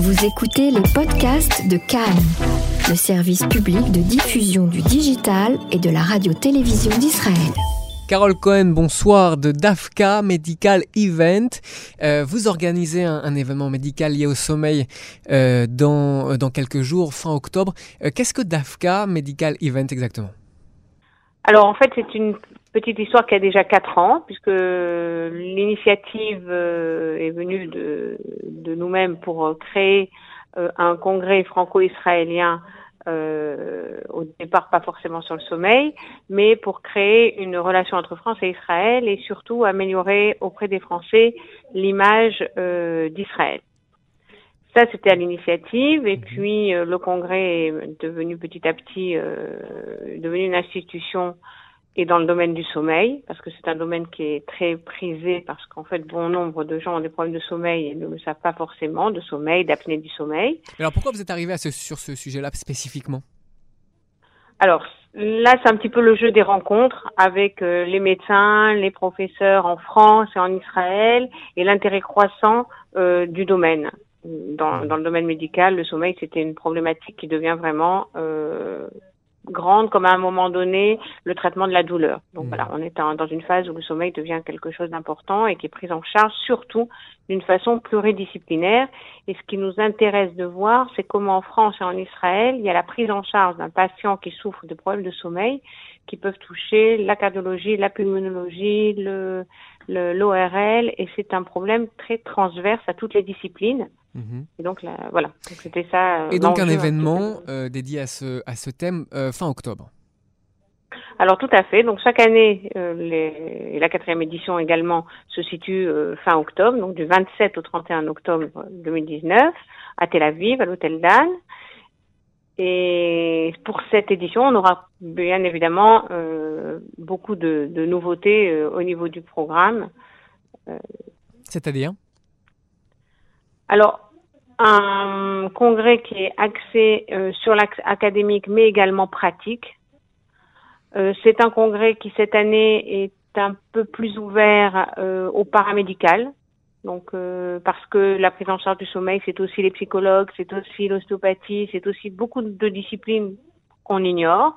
Vous écoutez les podcasts de Cannes, le service public de diffusion du digital et de la radio-télévision d'Israël. Carole Cohen, bonsoir de DAFCA Medical Event. Euh, vous organisez un, événement médical lié au sommeil euh, dans, dans quelques jours, fin octobre. Euh, qu'est-ce que DAFCA Medical Event exactement? Alors en fait, c'est une petite histoire qui a déjà quatre ans, puisque l'initiative est venue de, de nous-mêmes pour créer un congrès franco-israélien euh, au départ pas forcément sur le sommeil, mais pour créer une relation entre France et Israël et surtout améliorer auprès des Français l'image euh, d'Israël. Ça, c'était à l'initiative, et mhm. puis euh, le congrès est devenu petit à petit devenu une institution et dans le domaine du sommeil, parce que c'est un domaine qui est très prisé, parce qu'en fait, bon nombre de gens ont des problèmes de sommeil et ne le savent pas forcément, de sommeil, d'apnée du sommeil. Alors pourquoi vous êtes arrivé à ce, sur ce sujet-là spécifiquement? Alors là, c'est un petit peu le jeu des rencontres avec euh, les médecins, les professeurs en France et en Israël, et l'intérêt croissant euh, du domaine. Dans, dans, le domaine médical, le sommeil, c'était une problématique qui devient vraiment euh, grande comme à un moment donné le traitement de la douleur. Donc mmh. voilà, on est dans une phase où le sommeil devient quelque chose d'important et qui est pris en charge surtout d'une façon pluridisciplinaire. Et ce qui nous intéresse de voir, c'est comment en France et en Israël, il y a la prise en charge d'un patient qui souffre de problèmes de sommeil qui peuvent toucher la cardiologie, la pulmonologie, le, l'ORL, et c'est un problème très transverse à toutes les disciplines. Mhm. Et donc voilà, c'était ça. Euh, et donc un événement euh, dédié à ce, à ce thème euh, fin octobre. Alors tout à fait. Donc chaque année, les, et la quatrième édition également se situe fin octobre, donc du 27 au 31 octobre 2019 à Tel Aviv, à l'hôtel Dan. Et pour cette édition, on aura bien évidemment beaucoup de, de nouveautés au niveau du programme. C'est-à-dire? Alors, un congrès qui est axé euh, sur l'axe académique mais également pratique. Euh, c'est un congrès qui cette année est un peu plus ouvert euh, au paramédical. Donc parce que la prise en charge du sommeil, c'est aussi les psychologues, c'est aussi l'ostéopathie, c'est aussi beaucoup de disciplines qu'on ignore.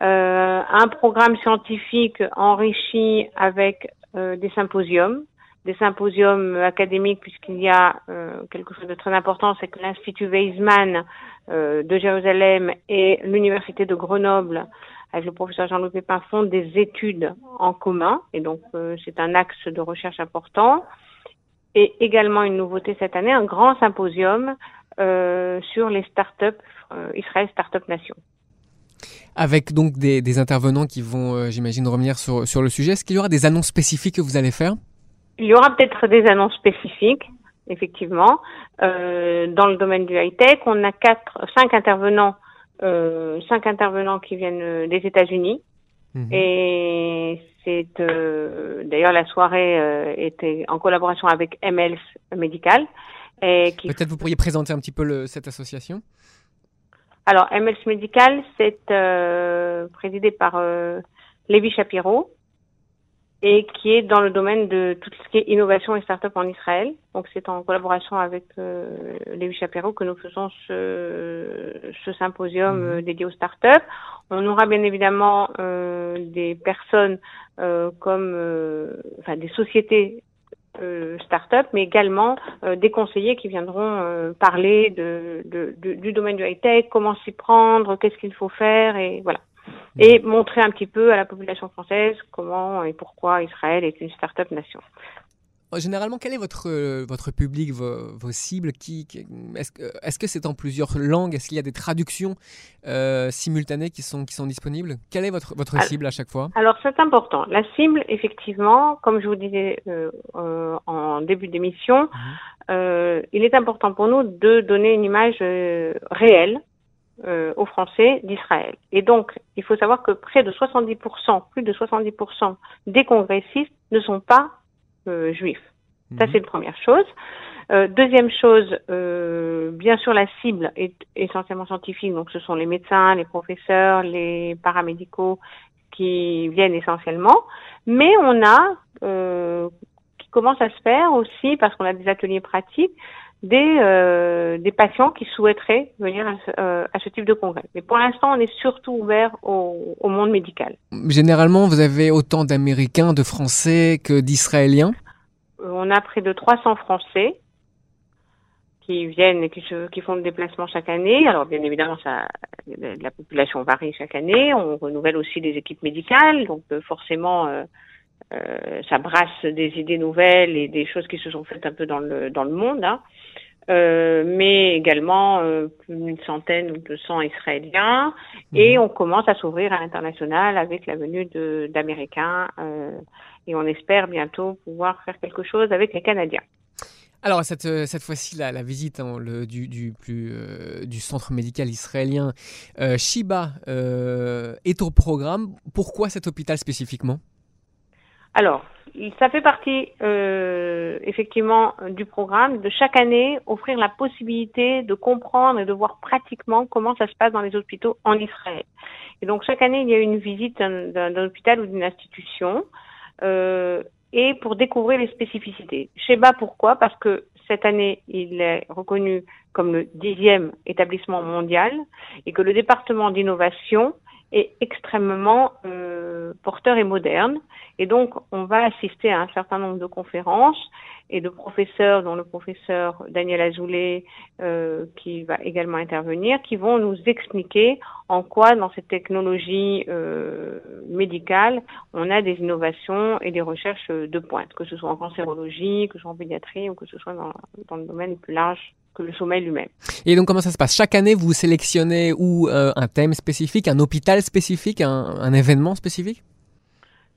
un programme scientifique enrichi avec des symposiums des symposiums académiques puisqu'il y a euh, quelque chose de très important, c'est que l'Institut Weizmann euh, de Jérusalem et l'Université de Grenoble, avec le professeur Jean-Louis Pépin, font des études en commun et donc euh, c'est un axe de recherche important. Et également une nouveauté cette année, un grand symposium sur les startups, Israël Startup Nation avec donc des, intervenants qui vont, j'imagine, revenir sur, sur le sujet. Est-ce qu'il y aura des annonces spécifiques que vous allez faire? Il y aura peut-être des annonces spécifiques, effectivement. Euh, dans le domaine du high-tech, on a quatre, cinq intervenants, euh, cinq intervenants qui viennent des États-Unis. Mhm. Et c'est euh, d'ailleurs la soirée euh, était en collaboration avec MLs Medical. Qui... Peut-être vous pourriez présenter un petit peu le, cette association. Alors MLs Medical, c'est euh, présidé par Lévi Shapiro, et qui est dans le domaine de tout ce qui est innovation et start-up en Israël. Donc c'est en collaboration avec euh, Lévi que nous faisons ce, ce symposium mhm. euh, dédié aux start-up. On aura bien évidemment euh, des personnes euh, comme, euh, enfin des sociétés start-up, mais également des conseillers qui viendront parler de, de, de, du domaine du high-tech, comment s'y prendre, qu'est-ce qu'il faut faire, et voilà et montrer un petit peu à la population française comment et pourquoi Israël est une start-up nation. Oh, généralement, quel est votre, euh, votre public, vos, vos cibles qui, Est-ce que c'est en plusieurs langues? Est-ce qu'il y a des traductions euh, simultanées qui sont, qui sont disponibles? Quelle est votre, votre cible à chaque fois? Alors, c'est important. La cible, effectivement, comme je vous disais euh, euh en début d'émission, mhm. il est important pour nous de donner une image réelle euh, aux Français d'Israël. Et donc, il faut savoir que près de 70%, plus de 70% des congressistes ne sont pas euh, juifs. Ça, mhm. c'est une première chose. Euh, deuxième chose, euh, bien sûr, la cible est essentiellement scientifique, donc ce sont les médecins, les professeurs, les paramédicaux qui viennent essentiellement, mais on a commence à se faire aussi, parce qu'on a des ateliers pratiques, des, euh, des patients qui souhaiteraient venir à ce, euh, à ce, type de congrès. Mais pour l'instant, on est surtout ouvert au, au, monde médical. Généralement, vous avez autant d'Américains, de Français que d'Israéliens? On a près de 300 Français qui viennent et qui, font le déplacement chaque année. Alors bien évidemment, ça, la population varie chaque année. On renouvelle aussi des équipes médicales, donc euh, forcément, euh, euh, ça brasse des idées nouvelles et des choses qui se sont faites un peu dans le dans le monde. Hein. Euh, mais également euh, plus d'une centaine ou 200 Israéliens. Et mhm. on commence à s'ouvrir à l'international avec la venue d'Américains. Euh, et on espère bientôt pouvoir faire quelque chose avec les Canadiens. Alors cette, cette fois-ci, la, la visite hein, le, du, du, plus, euh, du centre médical israélien euh, Shiba euh, est au programme. Pourquoi cet hôpital spécifiquement? Alors, ça fait partie effectivement du programme de chaque année offrir la possibilité de comprendre et de voir pratiquement comment ça se passe dans les hôpitaux en Israël. Et donc chaque année, il y a une visite d'un hôpital ou d'une institution. Euh, et pour découvrir les spécificités. Sheba, pourquoi Parce que cette année, il est reconnu comme le dixième établissement mondial et que le département d'innovation est extrêmement euh, porteur et moderne. Et donc, on va assister à un certain nombre de conférences et de professeurs, dont le professeur Daniel Azoulay, euh, qui va également intervenir, qui vont nous expliquer en quoi, dans cette technologie euh, médicale, on a des innovations et des recherches de pointe, que ce soit en cancérologie, que ce soit en pédiatrie ou que ce soit dans, dans le domaine plus large que le sommeil lui-même. Et donc comment ça se passe? Chaque année, vous sélectionnez ou euh, un thème spécifique, un hôpital spécifique, un, un événement spécifique?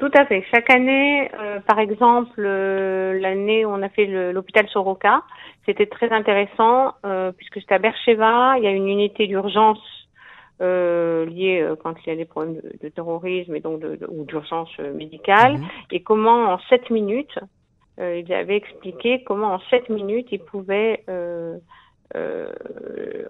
Tout à fait. Chaque année, euh, par exemple, euh, l'année où on a fait l'hôpital Soroka, c'était très intéressant euh, puisque c'était à Bercheva, il y a une unité d'urgence liée quand il y a des problèmes de, de terrorisme et donc de, de, ou d'urgence médicale, mhm. et comment en sept minutes, ils avaient expliqué comment en sept minutes ils pouvaient euh,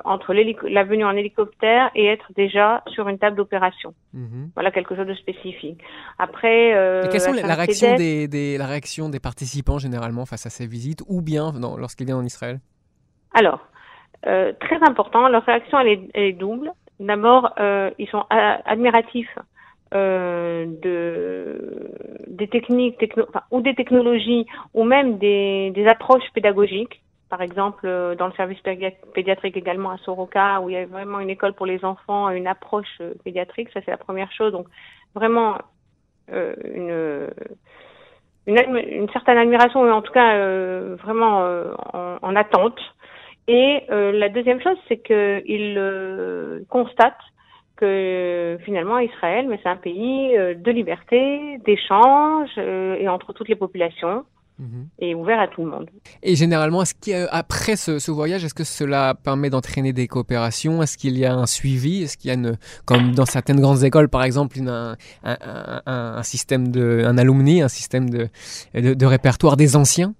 entre la venue en hélicoptère et être déjà sur une table d'opération. Mhm. Voilà quelque chose de spécifique. Après, euh, quelle est la réaction des, des, la réaction des participants généralement face à ces visites ou bien lorsqu'ils viennent en Israël? Alors, euh, très important, leur réaction elle est, elle est double. D'abord, euh, ils sont admiratifs euh, de des techniques ou des technologies ou même des, des approches pédagogiques par exemple, euh, dans le service pédiatrique également à Soroka, où il y a vraiment une école pour les enfants, une approche euh, pédiatrique, ça c'est la première chose. Donc vraiment euh, une, une, une, certaine admiration, mais en tout cas vraiment en, en, attente. Et la deuxième chose, c'est qu'ils constatent que finalement Israël, mais c'est un pays de liberté, d'échange et entre toutes les populations. Mhm. et ouvert à tout le monde. Et généralement, est-ce qu'après ce, ce, voyage, est-ce que cela permet d'entraîner des coopérations? Est-ce qu'il y a un suivi? Est-ce qu'il y a, une, comme dans certaines grandes écoles, par exemple, une, un, un, un, système de, un alumni, un système de, de, de répertoire des anciens?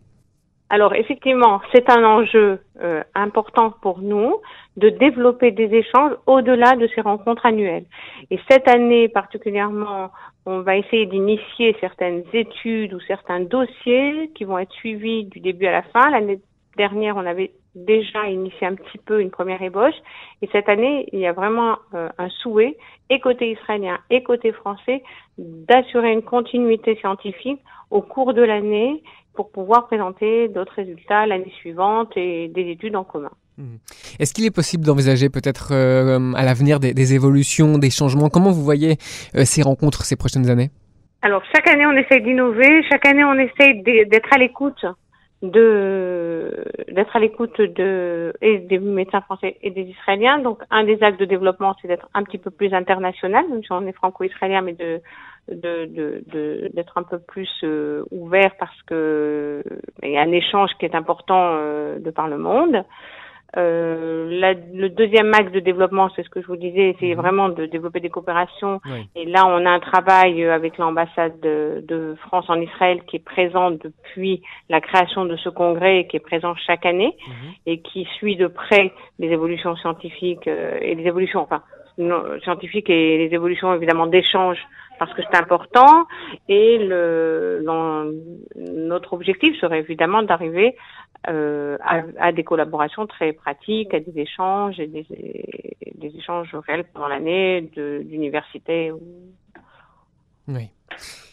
Alors effectivement, c'est un enjeu euh, important pour nous de développer des échanges au-delà de ces rencontres annuelles. Et cette année particulièrement, on va essayer d'initier certaines études ou certains dossiers qui vont être suivis du début à la fin. L'année dernière, on avait déjà initié un petit peu une première ébauche. Et cette année, il y a vraiment euh, un souhait, et côté israélien et côté français, d'assurer une continuité scientifique au cours de l'année pour pouvoir présenter d'autres résultats l'année suivante et des études en commun. Mmh. Est-ce qu'il est possible d'envisager peut-être euh, à l'avenir des, des, évolutions, des changements? Comment vous voyez euh, ces rencontres ces prochaines années? Alors chaque année on essaye d'innover, chaque année on essaye d'être à l'écoute de d'être à l'écoute de et des médecins français et des Israéliens. Donc un des actes de développement c'est d'être un petit peu plus international, même si on est franco-israélien, mais de de d'être un peu plus euh, ouvert parce que il y a un échange qui est important euh, de par le monde. Euh, la, le deuxième axe de développement, c'est ce que je vous disais, c'est mhm. vraiment de développer des coopérations. Et là, on a un travail euh, avec l'ambassade de, de, France en Israël qui est présent depuis la création de ce congrès, qui est présent chaque année mhm. et qui suit de près les évolutions scientifiques euh, et les évolutions, enfin, scientifiques et les évolutions évidemment d'échange parce que c'est important. Et le, notre objectif serait évidemment d'arriver euh, à, des collaborations très pratiques, à des échanges et des, des échanges réels pendant l'année d'université ou,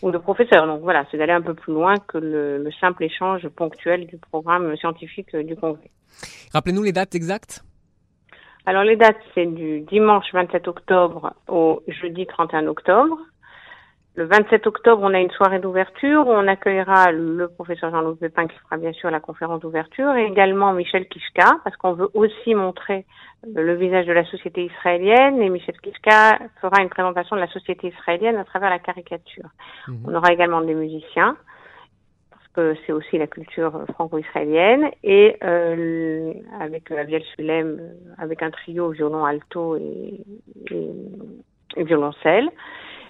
ou de professeurs. Donc voilà, c'est d'aller un peu plus loin que le, le simple échange ponctuel du programme scientifique du congrès. Rappelez-nous les dates exactes. Alors les dates, c'est du dimanche 27 octobre au jeudi 31 octobre. Le 27 octobre, on a une soirée d'ouverture où on accueillera le professeur Jean-Louis Pépin qui fera bien sûr la conférence d'ouverture et également Michel Kishka parce qu'on veut aussi montrer euh, le visage de la société israélienne et Michel Kishka fera une présentation de la société israélienne à travers la caricature. Mhm. On aura également des musiciens c'est aussi la culture franco-israélienne et euh, avec Aviel Sulem euh, avec un trio violon alto et, violoncelle.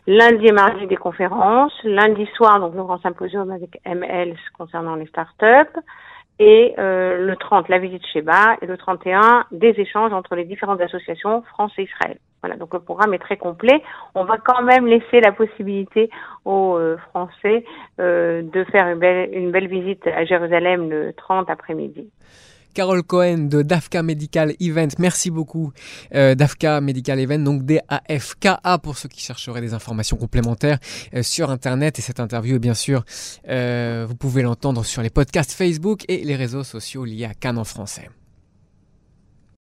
Lundi et mardi des conférences. Lundi soir, donc le grand symposium avec ML concernant les startups. Et euh, le 30, la visite chez Bas. Et le 31, des échanges entre les différentes associations France et Israël. Voilà, donc le programme est très complet. On va quand même laisser la possibilité aux euh, Français euh, de faire une belle, visite à Jérusalem le 30 après-midi. Carole Cohen de DAFCA Medical Event. Merci beaucoup. Euh, DAFCA Medical Event, donc D-A-F-K-A pour ceux qui chercheraient des informations complémentaires euh, sur Internet. Et cette interview, bien sûr, vous pouvez l'entendre sur les podcasts Facebook et les réseaux sociaux liés à Cannes en français.